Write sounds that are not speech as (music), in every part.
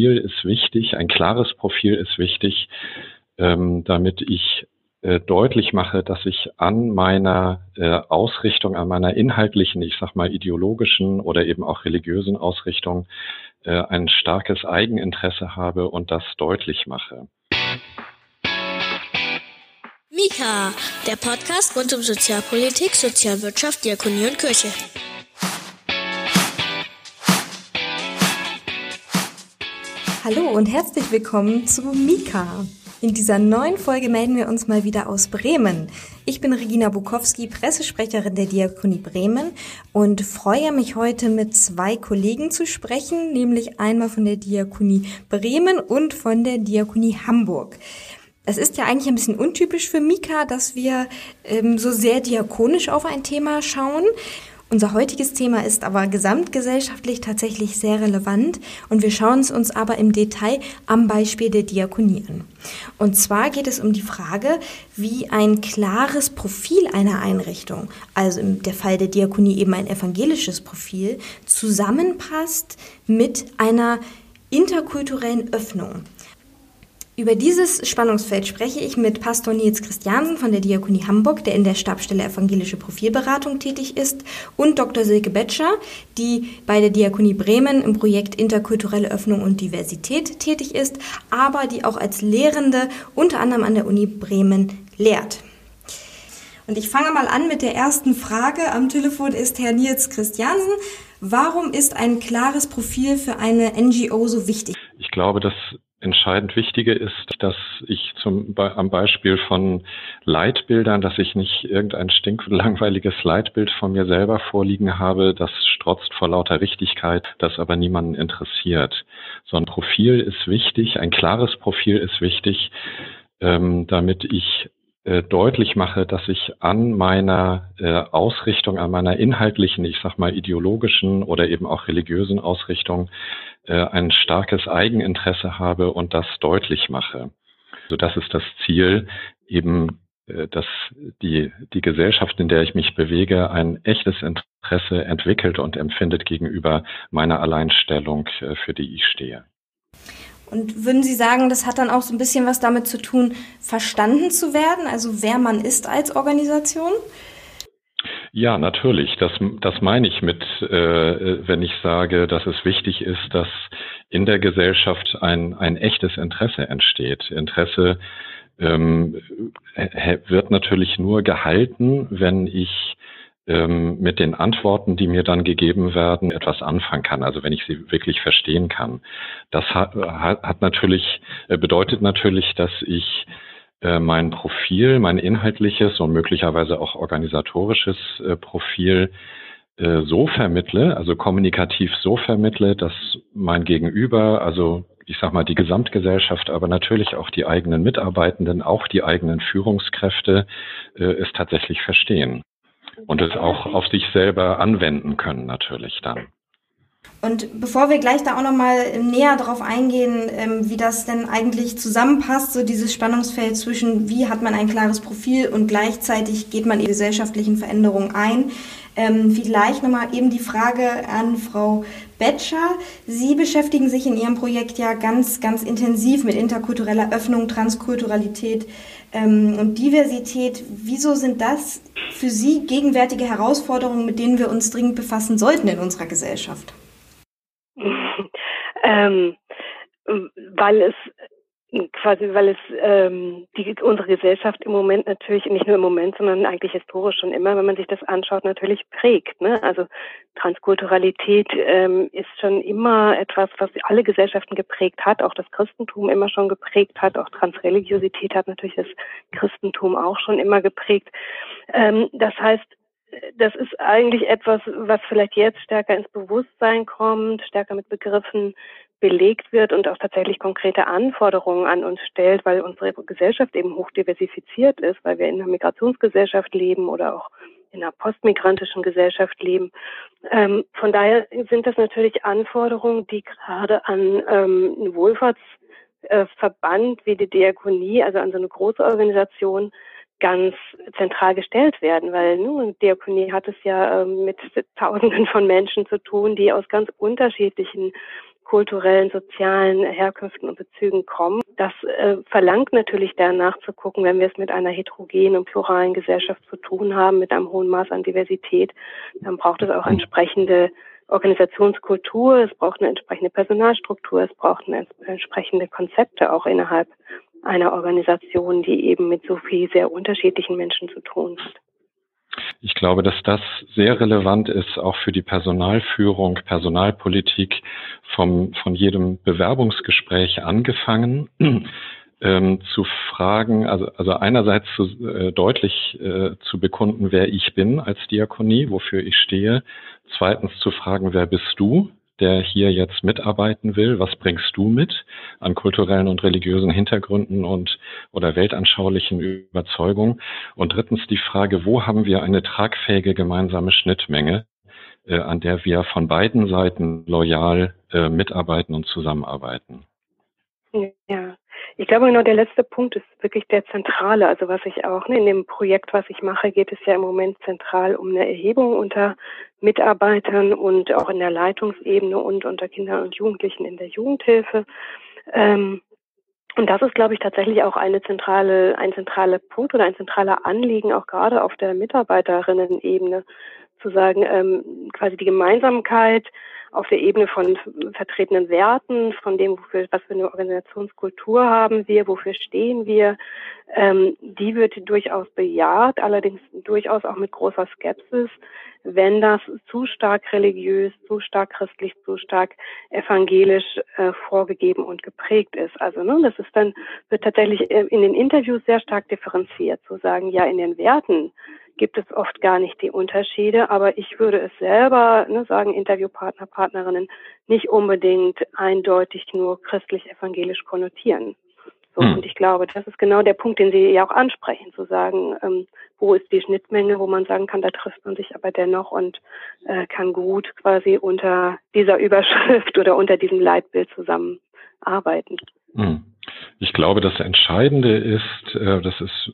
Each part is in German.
Profil ist wichtig, ein klares Profil ist wichtig, ähm, damit ich äh, deutlich mache, dass ich an meiner äh, Ausrichtung, an meiner inhaltlichen, ich sag mal ideologischen oder eben auch religiösen Ausrichtung äh, ein starkes Eigeninteresse habe und das deutlich mache. Mika, der Podcast rund um Sozialpolitik, Sozialwirtschaft, Diakonie und Kirche. Hallo und herzlich willkommen zu Mika. In dieser neuen Folge melden wir uns mal wieder aus Bremen. Ich bin Regina Bukowski, Pressesprecherin der Diakonie Bremen und freue mich heute mit zwei Kollegen zu sprechen, nämlich einmal von der Diakonie Bremen und von der Diakonie Hamburg. Es ist ja eigentlich ein bisschen untypisch für Mika, dass wir ähm, so sehr diakonisch auf ein Thema schauen. Unser heutiges Thema ist aber gesamtgesellschaftlich tatsächlich sehr relevant und wir schauen es uns aber im Detail am Beispiel der Diakonie an. Und zwar geht es um die Frage, wie ein klares Profil einer Einrichtung, also im der Fall der Diakonie eben ein evangelisches Profil, zusammenpasst mit einer interkulturellen Öffnung. Über dieses Spannungsfeld spreche ich mit Pastor Nils Christiansen von der Diakonie Hamburg, der in der Stabstelle Evangelische Profilberatung tätig ist, und Dr. Silke Betscher, die bei der Diakonie Bremen im Projekt Interkulturelle Öffnung und Diversität tätig ist, aber die auch als Lehrende unter anderem an der Uni Bremen lehrt. Und ich fange mal an mit der ersten Frage. Am Telefon ist Herr Nils Christiansen. Warum ist ein klares Profil für eine NGO so wichtig? Ich glaube, dass entscheidend Wichtige ist, dass ich zum, am Beispiel von Leitbildern, dass ich nicht irgendein stinklangweiliges Leitbild von mir selber vorliegen habe, das strotzt vor lauter Richtigkeit, das aber niemanden interessiert. So ein Profil ist wichtig, ein klares Profil ist wichtig, ähm, damit ich äh, deutlich mache, dass ich an meiner äh, Ausrichtung, an meiner inhaltlichen, ich sag mal ideologischen oder eben auch religiösen Ausrichtung äh, ein starkes Eigeninteresse habe und das deutlich mache. Also das ist das Ziel, eben äh, dass die, die Gesellschaft, in der ich mich bewege, ein echtes Interesse entwickelt und empfindet gegenüber meiner Alleinstellung, äh, für die ich stehe. Und würden Sie sagen, das hat dann auch so ein bisschen was damit zu tun, verstanden zu werden, also wer man ist als Organisation? Ja, natürlich. Das, das meine ich mit, äh, wenn ich sage, dass es wichtig ist, dass in der Gesellschaft ein, ein echtes Interesse entsteht. Interesse ähm, wird natürlich nur gehalten, wenn ich mit den Antworten, die mir dann gegeben werden, etwas anfangen kann, also wenn ich sie wirklich verstehen kann. Das hat, hat natürlich, äh, bedeutet natürlich, dass ich äh, mein Profil, mein inhaltliches und möglicherweise auch organisatorisches äh, Profil so vermittle, also kommunikativ so vermittle, dass mein Gegenüber, also ich sag mal die Gesamtgesellschaft, aber natürlich auch die eigenen Mitarbeitenden, auch die eigenen Führungskräfte es tatsächlich verstehen und es auch auf sich selber anwenden können natürlich dann. Und bevor wir gleich da auch nochmal näher darauf eingehen, ähm, wie das denn eigentlich zusammenpasst, so dieses Spannungsfeld zwischen, wie hat man ein klares Profil und gleichzeitig geht man in gesellschaftlichen Veränderungen ein, ähm, vielleicht nochmal eben die Frage an Frau Betscher. Sie beschäftigen sich in Ihrem Projekt ja ganz, ganz intensiv mit interkultureller Öffnung, Transkulturalität ähm, und Diversität. Wieso sind das für Sie gegenwärtige Herausforderungen, mit denen wir uns dringend befassen sollten in unserer Gesellschaft? (laughs) ähm, weil es quasi, weil es ähm, die, unsere Gesellschaft im Moment natürlich, nicht nur im Moment, sondern eigentlich historisch schon immer, wenn man sich das anschaut, natürlich prägt. Ne? Also Transkulturalität ähm, ist schon immer etwas, was alle Gesellschaften geprägt hat, auch das Christentum immer schon geprägt hat, auch Transreligiosität hat natürlich das Christentum auch schon immer geprägt. Ähm, das heißt, das ist eigentlich etwas, was vielleicht jetzt stärker ins Bewusstsein kommt, stärker mit Begriffen belegt wird und auch tatsächlich konkrete Anforderungen an uns stellt, weil unsere Gesellschaft eben hoch diversifiziert ist, weil wir in einer Migrationsgesellschaft leben oder auch in einer postmigrantischen Gesellschaft leben. Ähm, von daher sind das natürlich Anforderungen, die gerade an ähm, einen Wohlfahrtsverband wie die Diakonie, also an so eine große Organisation, ganz zentral gestellt werden, weil nun Diakonie hat es ja ähm, mit Tausenden von Menschen zu tun, die aus ganz unterschiedlichen kulturellen, sozialen Herkünften und Bezügen kommen. Das äh, verlangt natürlich danach zu gucken, wenn wir es mit einer heterogenen und pluralen Gesellschaft zu tun haben, mit einem hohen Maß an Diversität, dann braucht es auch entsprechende Organisationskultur, es braucht eine entsprechende Personalstruktur, es braucht eine entsprechende Konzepte auch innerhalb einer Organisation, die eben mit so viel sehr unterschiedlichen Menschen zu tun hat. Ich glaube, dass das sehr relevant ist, auch für die Personalführung, Personalpolitik vom, von jedem Bewerbungsgespräch angefangen. (clears throat) Ähm, zu fragen, also, also einerseits zu, äh, deutlich äh, zu bekunden, wer ich bin als Diakonie, wofür ich stehe. Zweitens zu fragen, wer bist du? Der hier jetzt mitarbeiten will, was bringst du mit an kulturellen und religiösen Hintergründen und oder weltanschaulichen Überzeugungen? Und drittens die Frage, wo haben wir eine tragfähige gemeinsame Schnittmenge, äh, an der wir von beiden Seiten loyal äh, mitarbeiten und zusammenarbeiten? Ja, ich glaube genau der letzte Punkt ist wirklich der zentrale. Also was ich auch ne, in dem Projekt, was ich mache, geht es ja im Moment zentral um eine Erhebung unter Mitarbeitern und auch in der Leitungsebene und unter Kindern und Jugendlichen in der Jugendhilfe. Ähm, und das ist, glaube ich, tatsächlich auch eine zentrale, ein zentraler Punkt oder ein zentraler Anliegen, auch gerade auf der Mitarbeiterinnen-Ebene, zu sagen, ähm, quasi die Gemeinsamkeit auf der Ebene von vertretenen Werten, von dem, wofür, was für eine Organisationskultur haben wir, wofür stehen wir, ähm, die wird durchaus bejaht, allerdings durchaus auch mit großer Skepsis, wenn das zu stark religiös, zu stark christlich, zu stark evangelisch äh, vorgegeben und geprägt ist. Also ne, das ist dann wird tatsächlich äh, in den Interviews sehr stark differenziert, zu sagen, ja, in den Werten gibt es oft gar nicht die Unterschiede, aber ich würde es selber, ne, sagen Interviewpartner, Partnerinnen, nicht unbedingt eindeutig nur christlich-evangelisch konnotieren. So, hm. Und ich glaube, das ist genau der Punkt, den Sie ja auch ansprechen, zu sagen, ähm, wo ist die Schnittmenge, wo man sagen kann, da trifft man sich aber dennoch und äh, kann gut quasi unter dieser Überschrift (laughs) oder unter diesem Leitbild zusammenarbeiten. Hm. Ich glaube, das Entscheidende ist, äh, das ist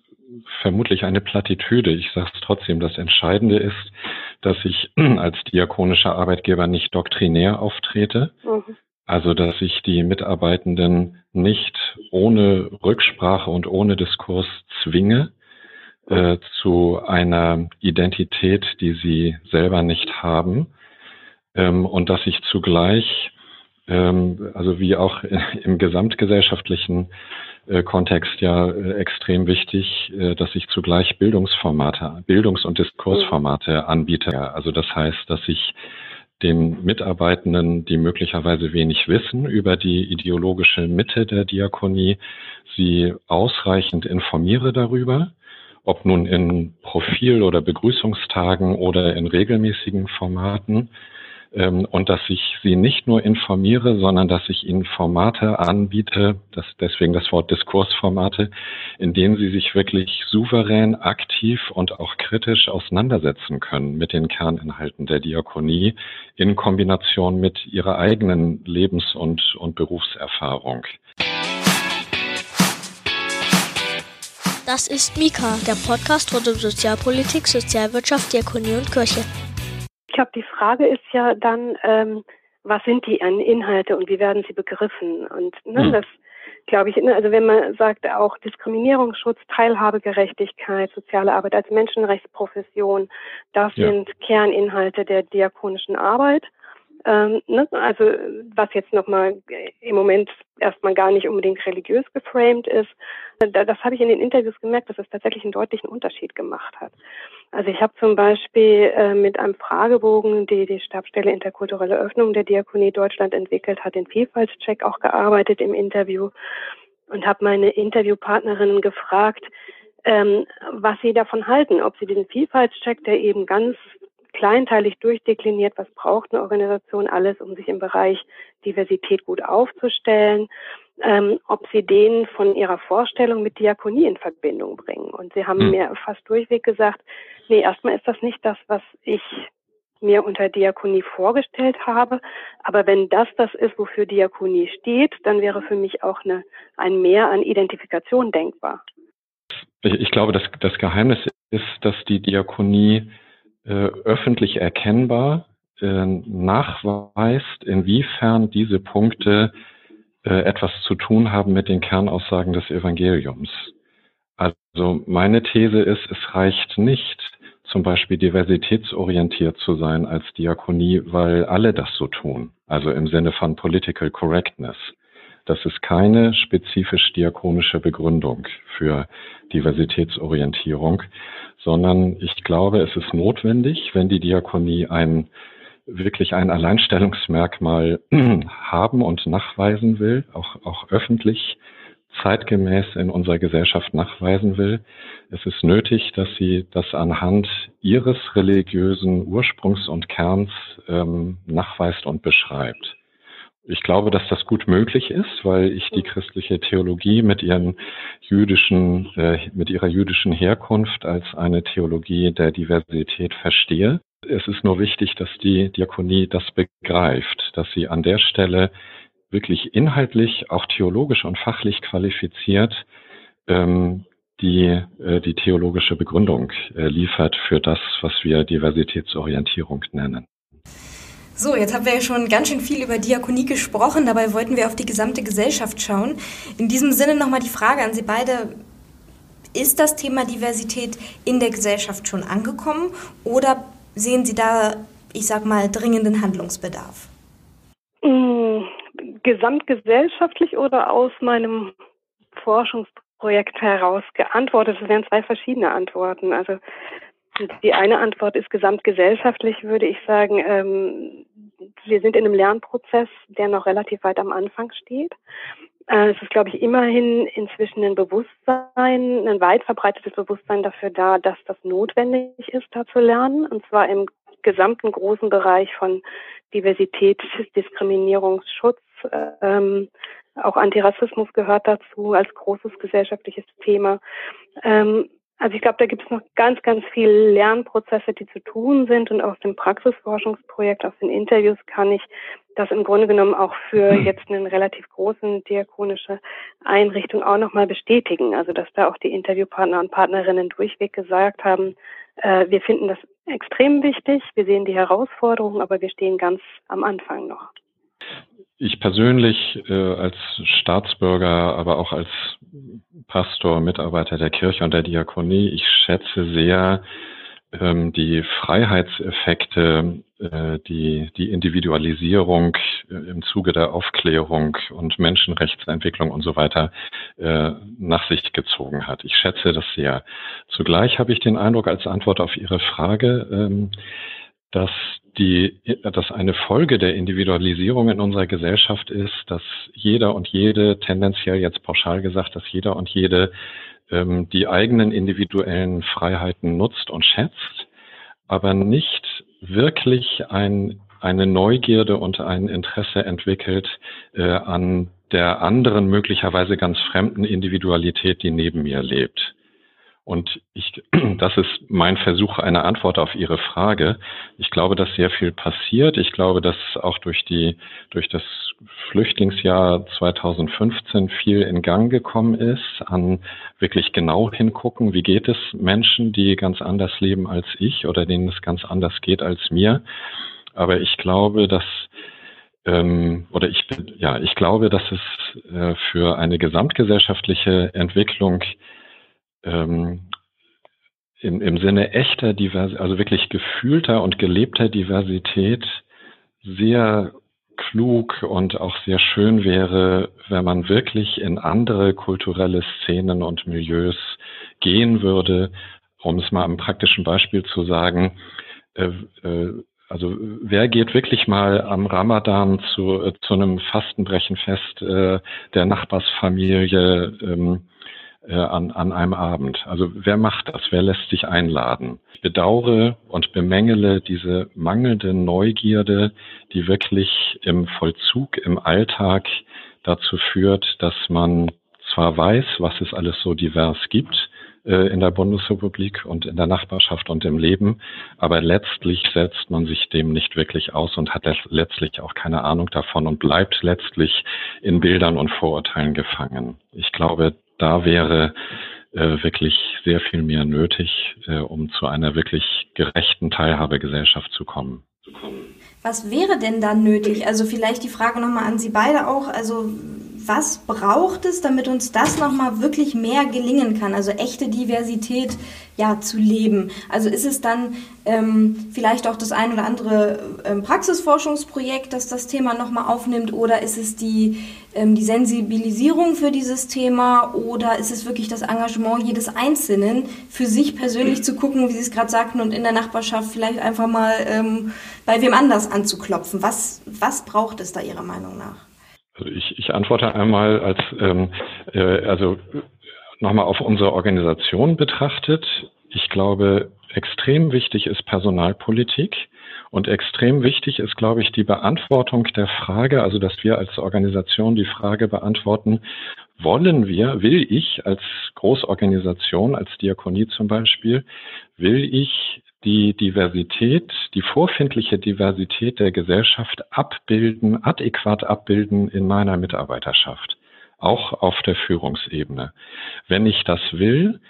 vermutlich eine Plattitüde. Ich sage es trotzdem. Das Entscheidende ist, dass ich (clears throat) als diakonischer Arbeitgeber nicht doktrinär auftrete. Mhm. Also, dass ich die Mitarbeitenden nicht ohne Rücksprache und ohne Diskurs zwinge äh, zu einer Identität, die sie selber nicht haben. Ähm, und dass ich zugleich, ähm, also wie auch (laughs) im gesamtgesellschaftlichen Kontext ja äh, extrem wichtig, äh, dass ich zugleich Bildungsformate, Bildungs- und Diskursformate anbiete. Also das heißt, dass ich den Mitarbeitenden, die möglicherweise wenig wissen über die ideologische Mitte der Diakonie, sie ausreichend informiere darüber, ob nun in Profil- oder Begrüßungstagen oder in regelmäßigen Formaten und dass ich sie nicht nur informiere, sondern dass ich ihnen Formate anbiete, das, deswegen das Wort Diskursformate, in denen sie sich wirklich souverän, aktiv und auch kritisch auseinandersetzen können mit den Kerninhalten der Diakonie in Kombination mit ihrer eigenen Lebens- und, und Berufserfahrung. Das ist Mika, der Podcast rund um Sozialpolitik, Sozialwirtschaft, Diakonie und Kirche glaube, die Frage ist ja dann, ähm, was sind die Inhalte und wie werden sie begriffen? Und ne, mhm. das glaube ich, ne, also wenn man sagt auch Diskriminierungsschutz, Teilhabegerechtigkeit, soziale Arbeit als Menschenrechtsprofession, das ja. sind Kerninhalte der diakonischen Arbeit. Ähm, ne, also was jetzt nochmal im Moment erstmal gar nicht unbedingt religiös geframed ist, das habe ich in den Interviews gemerkt, dass es tatsächlich einen deutlichen Unterschied gemacht hat. Also ich habe zum Beispiel äh, mit einem Fragebogen, die die Stabstelle Interkulturelle Öffnung der Diakonie Deutschland entwickelt hat, den Vielfaltscheck auch gearbeitet im Interview und habe meine Interviewpartnerinnen gefragt, ähm, was sie davon halten, ob sie diesen Vielfaltscheck, der eben ganz kleinteilig durchdekliniert, was braucht eine Organisation alles, um sich im Bereich Diversität gut aufzustellen, ähm, ob sie den von ihrer Vorstellung mit Diakonie in Verbindung bringen. Und sie haben mhm. mir fast durchweg gesagt, nee, erstmal ist das nicht das, was ich mir unter Diakonie vorgestellt habe. Aber wenn das das ist, wofür Diakonie steht, dann wäre für mich auch eine, ein Mehr an Identifikation denkbar. Ich, ich glaube, das, das Geheimnis ist, dass die Diakonie äh, öffentlich erkennbar äh, nachweist, inwiefern diese Punkte äh, etwas zu tun haben mit den Kernaussagen des Evangeliums. Also meine These ist, es reicht nicht, zum Beispiel diversitätsorientiert zu sein als Diakonie, weil alle das so tun. Also im Sinne von Political Correctness. Das ist keine spezifisch diakonische Begründung für Diversitätsorientierung, sondern ich glaube, es ist notwendig, wenn die Diakonie ein wirklich ein Alleinstellungsmerkmal (clears throat) haben und nachweisen will, auch, auch öffentlich zeitgemäß in unserer Gesellschaft nachweisen will. Es ist nötig, dass sie das anhand ihres religiösen Ursprungs und Kerns ähm, nachweist und beschreibt. Ich glaube, dass das gut möglich ist, weil ich die christliche Theologie mit ihren jüdischen, äh, mit ihrer jüdischen Herkunft als eine Theologie der Diversität verstehe. Es ist nur wichtig, dass die Diakonie das begreift, dass sie an der Stelle wirklich inhaltlich, auch theologisch und fachlich qualifiziert ähm, die, äh, die theologische Begründung äh, liefert für das, was wir Diversitätsorientierung nennen. So, jetzt haben wir ja schon ganz schön viel über Diakonie gesprochen, dabei wollten wir auf die gesamte Gesellschaft schauen. In diesem Sinne nochmal die Frage an Sie beide. Ist das Thema Diversität in der Gesellschaft schon angekommen oder sehen Sie da, ich sag mal, dringenden Handlungsbedarf? Mm, gesamtgesellschaftlich oder aus meinem Forschungsprojekt heraus geantwortet? Es wären zwei verschiedene Antworten. Also die eine Antwort ist gesamtgesellschaftlich, würde ich sagen. Ähm, wir sind in einem Lernprozess, der noch relativ weit am Anfang steht. Äh, es ist, glaube ich, immerhin inzwischen ein Bewusstsein, ein weit verbreitetes Bewusstsein dafür da, dass das notwendig ist, da zu lernen. Und zwar im gesamten großen Bereich von Diversität, Diskriminierungsschutz, ähm, auch Antirassismus gehört dazu als großes gesellschaftliches Thema. Ähm, also ich glaube, da gibt es noch ganz, ganz viele Lernprozesse, die zu tun sind. Und aus dem Praxisforschungsprojekt, aus den Interviews kann ich das im Grunde genommen auch für mhm. jetzt eine relativ große diakonische Einrichtung auch nochmal bestätigen. Also dass da auch die Interviewpartner und Partnerinnen durchweg gesagt haben, äh, wir finden das extrem wichtig, wir sehen die Herausforderungen, aber wir stehen ganz am Anfang noch. Ich persönlich äh, als Staatsbürger, aber auch als Pastor, Mitarbeiter der Kirche und der Diakonie, ich schätze sehr ähm, die Freiheitseffekte, äh, die, die Individualisierung äh, im Zuge der Aufklärung und Menschenrechtsentwicklung und so weiter äh, nach sich gezogen hat. Ich schätze das sehr. Zugleich habe ich den Eindruck als Antwort auf Ihre Frage, ähm, dass die, dass eine Folge der Individualisierung in unserer Gesellschaft ist, dass jeder und jede, tendenziell jetzt pauschal gesagt, dass jeder und jede ähm, die eigenen individuellen Freiheiten nutzt und schätzt, aber nicht wirklich ein, eine Neugierde und ein Interesse entwickelt äh, an der anderen, möglicherweise ganz fremden Individualität, die neben mir lebt. Und ich, (clears throat) das ist mein Versuch einer Antwort auf Ihre Frage. Ich glaube, dass sehr viel passiert. Ich glaube, dass auch durch die, durch das Flüchtlingsjahr 2015 viel in Gang gekommen ist an wirklich genau hingucken. Wie geht es Menschen, die ganz anders leben als ich oder denen es ganz anders geht als mir? Aber ich glaube, dass ähm, oder ich bin, ja, ich glaube, dass es äh, für eine gesamtgesellschaftliche Entwicklung ähm, im, im Sinne echter Diversität, also wirklich gefühlter und gelebter Diversität sehr klug und auch sehr schön wäre, wenn man wirklich in andere kulturelle Szenen und Milieus gehen würde, um es mal am praktischen Beispiel zu sagen, äh, äh, also wer geht wirklich mal am Ramadan zu, äh, zu einem Fastenbrechenfest äh, der Nachbarsfamilie ähm, äh, an, an einem Abend. Also wer macht das? Wer lässt sich einladen? Ich bedauere und bemängele diese mangelnde Neugierde, die wirklich im Vollzug, im Alltag dazu führt, dass man zwar weiß, was es alles so divers gibt, äh, in der Bundesrepublik und in der Nachbarschaft und im Leben. Aber letztlich setzt man sich dem nicht wirklich aus und hat letztlich auch keine Ahnung davon und bleibt letztlich in Bildern und Vorurteilen gefangen. Ich glaube, da wäre äh, wirklich sehr viel mehr nötig, äh, um zu einer wirklich gerechten Teilhabegesellschaft zu kommen. Was wäre denn dann nötig? Also vielleicht die Frage nochmal an Sie beide auch. Also was braucht es, damit uns das nochmal wirklich mehr gelingen kann? Also echte Diversität ja zu leben. Also ist es dann ähm, vielleicht auch das ein oder andere ähm, Praxisforschungsprojekt, das das Thema nochmal aufnimmt oder ist es die, die Sensibilisierung für dieses Thema oder ist es wirklich das Engagement jedes Einzelnen für sich persönlich zu gucken, wie Sie es gerade sagten und in der Nachbarschaft vielleicht einfach mal ähm, bei wem anders anzuklopfen? Was, was braucht es da Ihrer Meinung nach? Also ich, ich antworte einmal als, ähm, äh, also nochmal auf unsere Organisation betrachtet. Ich glaube, extrem wichtig ist Personalpolitik und extrem wichtig ist, glaube ich, die Beantwortung der Frage, also dass wir als Organisation die Frage beantworten, wollen wir, will ich als Großorganisation, als Diakonie zum Beispiel, will ich die Diversität, die vorfindliche Diversität der Gesellschaft abbilden, adäquat abbilden in meiner Mitarbeiterschaft, auch auf der Führungsebene. Wenn ich das will,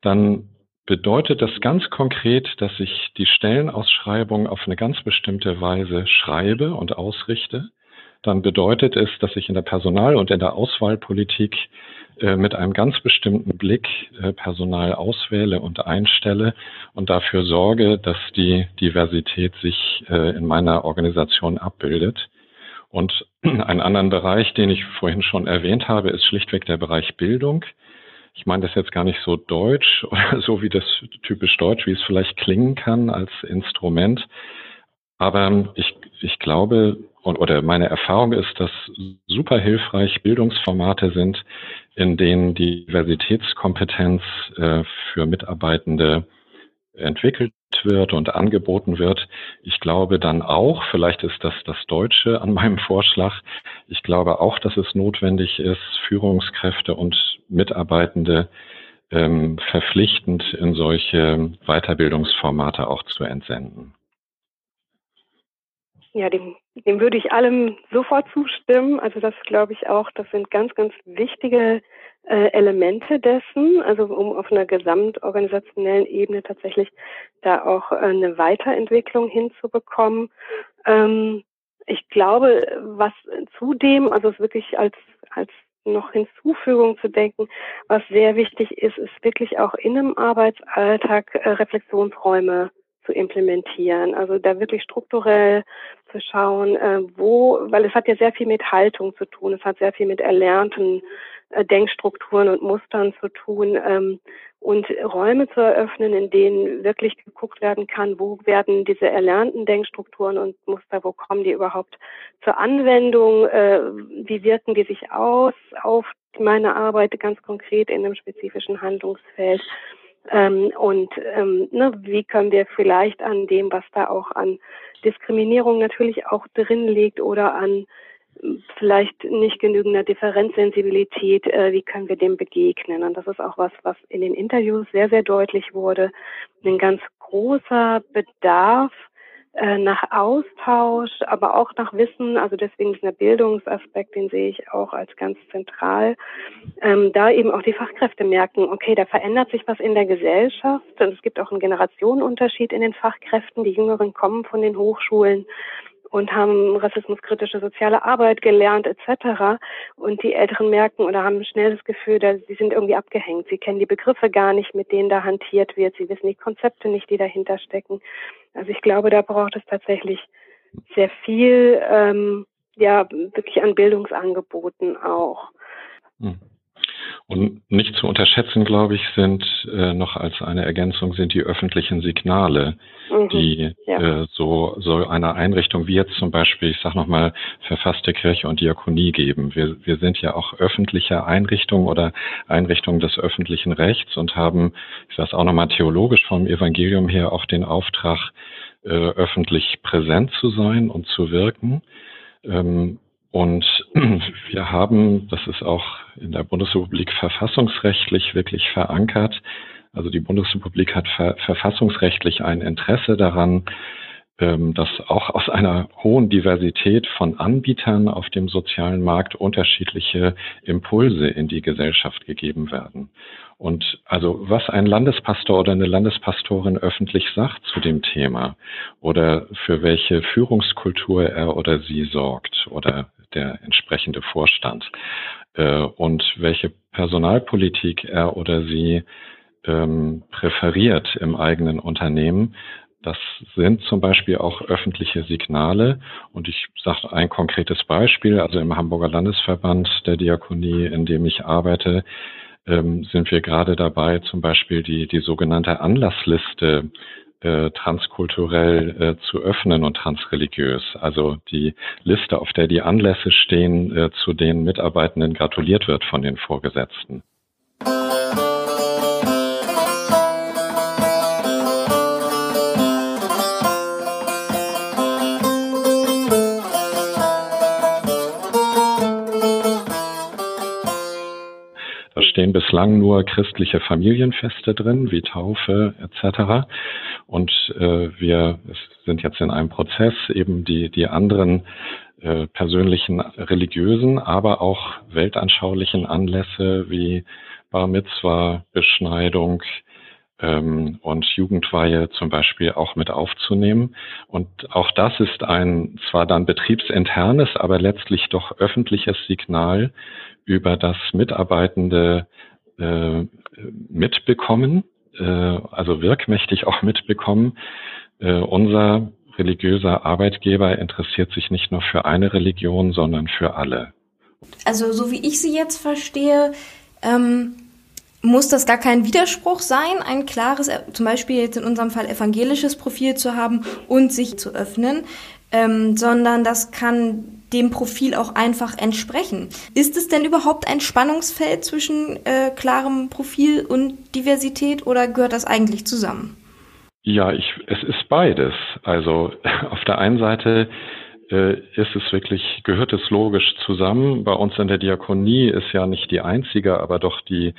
dann bedeutet das ganz konkret, dass ich die Stellenausschreibung auf eine ganz bestimmte Weise schreibe und ausrichte. Dann bedeutet es, dass ich in der Personal- und in der Auswahlpolitik äh, mit einem ganz bestimmten Blick äh, Personal auswähle und einstelle und dafür sorge, dass die Diversität sich äh, in meiner Organisation abbildet. Und (clears throat) einen anderen Bereich, den ich vorhin schon erwähnt habe, ist schlichtweg der Bereich Bildung. Ich meine das jetzt gar nicht so deutsch (laughs) oder so wie das typisch deutsch, wie es vielleicht klingen kann als Instrument. Aber ich, ich glaube, oder meine Erfahrung ist, dass super hilfreich Bildungsformate sind, in denen die Diversitätskompetenz äh, für Mitarbeitende entwickelt wird und angeboten wird. Ich glaube dann auch, vielleicht ist das das Deutsche an meinem (laughs) Vorschlag, ich glaube auch, dass es notwendig ist, Führungskräfte und Mitarbeitende ähm, verpflichtend in solche Weiterbildungsformate auch zu entsenden. Ja, dem, dem würde ich allem sofort zustimmen. Also das glaube ich auch, das sind ganz, ganz wichtige äh, Elemente dessen, also um auf einer gesamtorganisationellen Ebene tatsächlich da auch äh, eine Weiterentwicklung hinzubekommen. Ähm, ich glaube, was zudem, also es wirklich als, als noch Hinzufügung zu denken, was sehr wichtig ist, ist wirklich auch in einem Arbeitsalltag äh, Reflexionsräume zu implementieren. Also da wirklich strukturell zu schauen, äh, wo, weil es hat ja sehr viel mit Haltung zu tun, es hat sehr viel mit erlernten äh, Denkstrukturen und Mustern zu tun. Ähm, und Räume zu eröffnen, in denen wirklich geguckt werden kann, wo werden diese erlernten Denkstrukturen und Muster, wo kommen die überhaupt zur Anwendung, äh, wie wirken die sich aus auf meine Arbeit ganz konkret in einem spezifischen Handlungsfeld. Ähm, und ähm, ne, wie können wir vielleicht an dem, was da auch an Diskriminierung natürlich auch drin liegt oder an vielleicht nicht genügender Differenzsensibilität, äh, wie können wir dem begegnen? Und das ist auch was, was in den Interviews sehr, sehr deutlich wurde. Ein ganz großer Bedarf äh, nach Austausch, aber auch nach Wissen. Also deswegen dieser Bildungsaspekt, den sehe ich auch als ganz zentral. Ähm, da eben auch die Fachkräfte merken, okay, da verändert sich was in der Gesellschaft und es gibt auch einen Generationenunterschied in den Fachkräften. Die Jüngeren kommen von den Hochschulen und haben rassismuskritische soziale Arbeit gelernt etc. Und die Älteren merken oder haben schnell das Gefühl, dass sie sind irgendwie abgehängt. Sie kennen die Begriffe gar nicht, mit denen da hantiert wird. Sie wissen die Konzepte nicht, die dahinter stecken. Also ich glaube, da braucht es tatsächlich sehr viel, ähm, ja, wirklich an Bildungsangeboten auch. Hm. Und nicht zu unterschätzen, glaube ich, sind äh, noch als eine Ergänzung sind die öffentlichen Signale, mhm, die ja. äh, so, so einer Einrichtung wie jetzt zum Beispiel, ich sage nochmal, verfasste Kirche und Diakonie geben. Wir, wir sind ja auch öffentliche Einrichtungen oder Einrichtungen des öffentlichen Rechts und haben, ich sage es auch nochmal theologisch vom Evangelium her, auch den Auftrag, äh, öffentlich präsent zu sein und zu wirken. Ähm, und (clears throat) wir haben, das ist auch in der Bundesrepublik verfassungsrechtlich wirklich verankert. Also die Bundesrepublik hat ver verfassungsrechtlich ein Interesse daran, ähm, dass auch aus einer hohen Diversität von Anbietern auf dem sozialen Markt unterschiedliche Impulse in die Gesellschaft gegeben werden. Und also was ein Landespastor oder eine Landespastorin öffentlich sagt zu dem Thema oder für welche Führungskultur er oder sie sorgt oder der entsprechende Vorstand äh, und welche Personalpolitik er oder sie ähm, präferiert im eigenen Unternehmen, das sind zum Beispiel auch öffentliche Signale. Und ich sage ein konkretes Beispiel. Also im Hamburger Landesverband der Diakonie, in dem ich arbeite, ähm, sind wir gerade dabei, zum Beispiel die, die sogenannte Anlassliste äh, transkulturell äh, zu öffnen und transreligiös. Also die Liste, auf der die Anlässe stehen, äh, zu denen Mitarbeitenden gratuliert wird von den Vorgesetzten. stehen bislang nur christliche Familienfeste drin, wie Taufe etc. Und äh, wir sind jetzt in einem Prozess, eben die, die anderen äh, persönlichen religiösen, aber auch weltanschaulichen Anlässe wie Bar Mitzwa, Beschneidung, ähm, und Jugendweihe zum Beispiel auch mit aufzunehmen. Und auch das ist ein zwar dann betriebsinternes, aber letztlich doch öffentliches Signal über das Mitarbeitende äh, mitbekommen, äh, also wirkmächtig auch mitbekommen. Äh, unser religiöser Arbeitgeber interessiert sich nicht nur für eine Religion, sondern für alle. Also so wie ich sie jetzt verstehe, ähm, muss das gar kein Widerspruch sein, ein klares, äh, zum Beispiel jetzt in unserem Fall evangelisches Profil zu haben und sich zu öffnen, ähm, sondern das kann dem Profil auch einfach entsprechen. Ist es denn überhaupt ein Spannungsfeld zwischen äh, klarem Profil und Diversität oder gehört das eigentlich zusammen? Ja, ich, es ist beides. Also (laughs) auf der einen Seite äh, ist es wirklich, gehört es logisch zusammen. Bei uns in der Diakonie ist ja nicht die einzige, aber doch die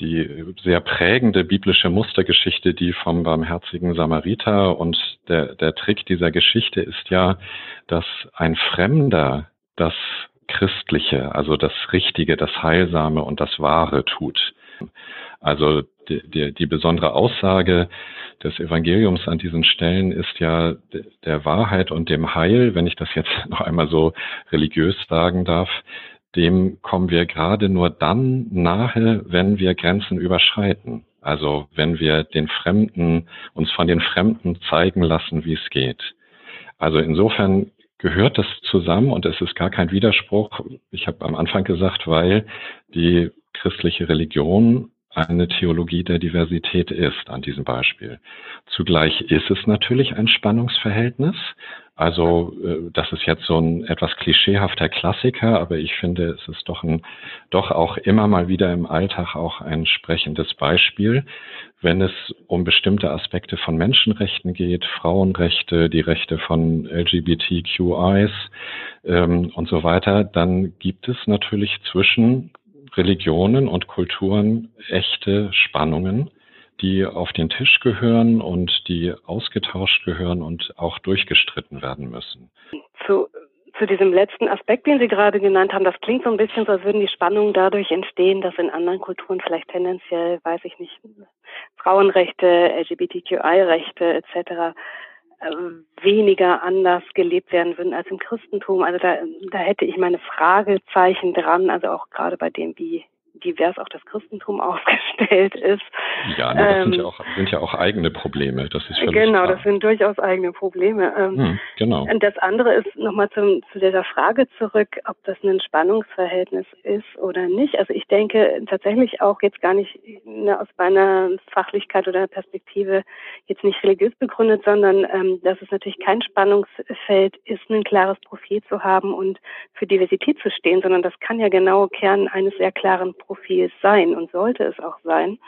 die sehr prägende biblische Mustergeschichte, die vom barmherzigen Samariter und der, der Trick dieser Geschichte ist ja, dass ein Fremder das Christliche, also das Richtige, das Heilsame und das Wahre tut. Also die, die, die besondere Aussage des Evangeliums an diesen Stellen ist ja der Wahrheit und dem Heil, wenn ich das jetzt (laughs) noch einmal so religiös sagen darf, dem kommen wir gerade nur dann nahe, wenn wir Grenzen überschreiten. Also wenn wir den Fremden, uns von den Fremden zeigen lassen, wie es geht. Also insofern gehört das zusammen und es ist gar kein Widerspruch. Ich habe am Anfang gesagt, weil die christliche Religion eine Theologie der Diversität ist an diesem Beispiel. Zugleich ist es natürlich ein Spannungsverhältnis. Also äh, das ist jetzt so ein etwas klischeehafter Klassiker, aber ich finde, es ist doch ein, doch auch immer mal wieder im Alltag auch ein sprechendes Beispiel, wenn es um bestimmte Aspekte von Menschenrechten geht, Frauenrechte, die Rechte von LGBTQIs ähm, und so weiter, dann gibt es natürlich zwischen Religionen und Kulturen echte Spannungen, die auf den Tisch gehören und die ausgetauscht gehören und auch durchgestritten werden müssen. Zu, zu diesem letzten Aspekt, den Sie gerade genannt haben, das klingt so ein bisschen so, als würden die Spannungen dadurch entstehen, dass in anderen Kulturen vielleicht tendenziell, weiß ich nicht, Frauenrechte, LGBTQI-Rechte etc weniger anders gelebt werden würden als im Christentum. Also da, da hätte ich meine Fragezeichen dran, also auch gerade bei dem, wie divers auch das Christentum (laughs) aufgestellt ist. Ja, nee, das ähm, sind, ja auch, sind ja auch eigene Probleme. Das ist Genau, klar. das sind durchaus eigene Probleme. Ähm, hm, genau. Und das andere ist nochmal zu dieser Frage zurück, ob das ein Spannungsverhältnis ist oder nicht. Also ich denke tatsächlich auch jetzt gar nicht ne, aus meiner Fachlichkeit oder Perspektive jetzt nicht religiös begründet, sondern ähm, dass es natürlich kein Spannungsfeld ist, ein klares Profil zu haben und für Diversität zu stehen, sondern das kann ja genau Kern eines sehr klaren Profils sein und sollte es auch sein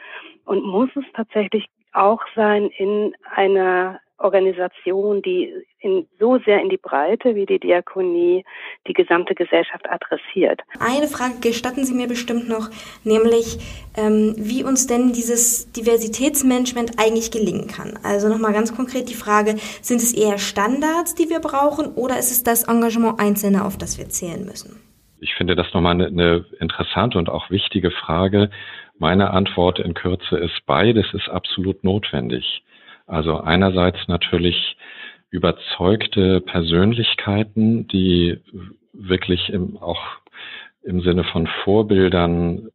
und muss es tatsächlich auch sein in einer Organisation, die in, so sehr in die Breite wie die Diakonie die gesamte Gesellschaft adressiert. Eine Frage gestatten Sie mir bestimmt noch, nämlich ähm, wie uns denn dieses Diversitätsmanagement eigentlich gelingen kann. Also nochmal ganz konkret die Frage, sind es eher Standards, die wir brauchen oder ist es das Engagement Einzelner, auf das wir zählen müssen? Ich finde das nochmal eine, eine interessante und auch wichtige Frage. Meine Antwort in Kürze ist, beides ist absolut notwendig. Also einerseits natürlich überzeugte Persönlichkeiten, die wirklich im, auch im Sinne von Vorbildern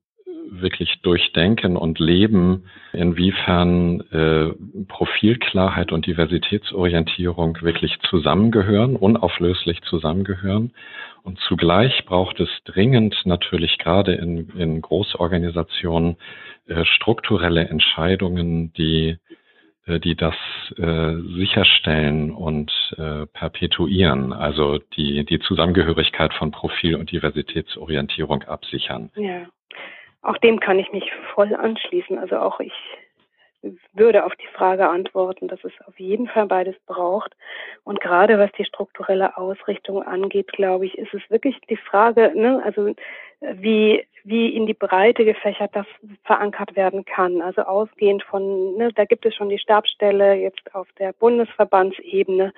wirklich durchdenken und leben, inwiefern äh, Profilklarheit und Diversitätsorientierung wirklich zusammengehören, unauflöslich zusammengehören. Und zugleich braucht es dringend natürlich gerade in, in Großorganisationen äh, strukturelle Entscheidungen, die äh, die das äh, sicherstellen und äh, perpetuieren, also die, die Zusammengehörigkeit von Profil und Diversitätsorientierung absichern. Ja, auch dem kann ich mich voll anschließen. Also auch ich würde auf die Frage antworten, dass es auf jeden Fall beides braucht. Und gerade was die strukturelle Ausrichtung angeht, glaube ich, ist es wirklich die Frage, ne, also wie, wie in die Breite gefächert das verankert werden kann. Also ausgehend von, ne, da gibt es schon die Stabsstelle jetzt auf der Bundesverbandsebene.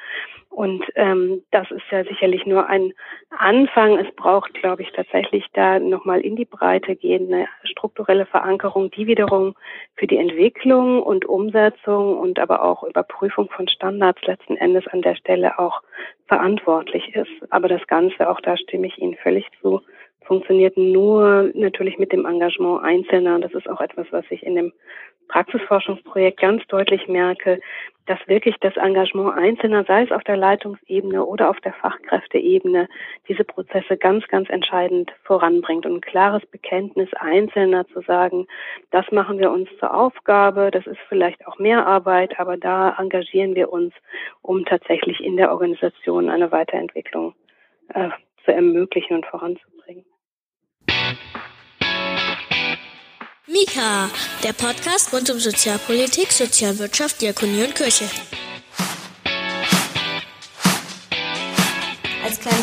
Und ähm, das ist ja sicherlich nur ein Anfang. Es braucht, glaube ich, tatsächlich da nochmal in die Breite gehende strukturelle Verankerung, die wiederum für die Entwicklung und Umsetzung und aber auch Überprüfung von Standards letzten Endes an der Stelle auch verantwortlich ist. Aber das Ganze, auch da stimme ich Ihnen völlig zu, funktioniert nur natürlich mit dem Engagement Einzelner. Das ist auch etwas, was ich in dem Praxisforschungsprojekt ganz deutlich merke, dass wirklich das Engagement Einzelner, sei es auf der Leitungsebene oder auf der Fachkräfteebene, diese Prozesse ganz, ganz entscheidend voranbringt. Und ein klares Bekenntnis Einzelner zu sagen, das machen wir uns zur Aufgabe, das ist vielleicht auch mehr Arbeit, aber da engagieren wir uns, um tatsächlich in der Organisation eine Weiterentwicklung äh, zu ermöglichen und voranzubringen. Mika, der Podcast rund um Sozialpolitik, Sozialwirtschaft, Diakonie und Kirche.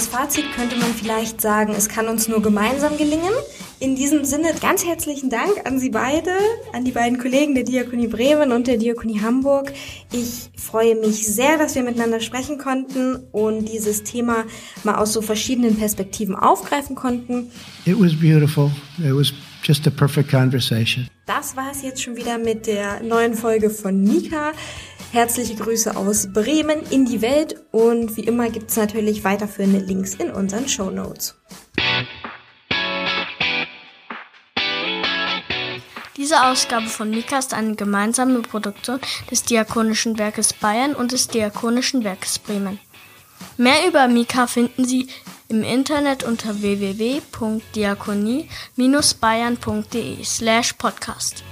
Als Fazit könnte man vielleicht sagen, es kann uns nur gemeinsam gelingen. In diesem Sinne ganz herzlichen Dank an Sie beide, an die beiden Kollegen der Diakonie Bremen und der Diakonie Hamburg. Ich freue mich sehr, dass wir miteinander sprechen konnten und dieses Thema mal aus so verschiedenen Perspektiven aufgreifen konnten. It was beautiful. It was just a perfect conversation. Das war es jetzt schon wieder mit der neuen Folge von Mika. Herzliche Grüße aus Bremen in die Welt und wie immer gibt es natürlich weiterführende Links in unseren Show Notes. Diese Ausgabe von Mika ist eine gemeinsame Produktion des Diakonischen Werkes Bayern und des Diakonischen Werkes Bremen. Mehr über Mika finden Sie im Internet unter www.diakonie-bayern.de slash podcast.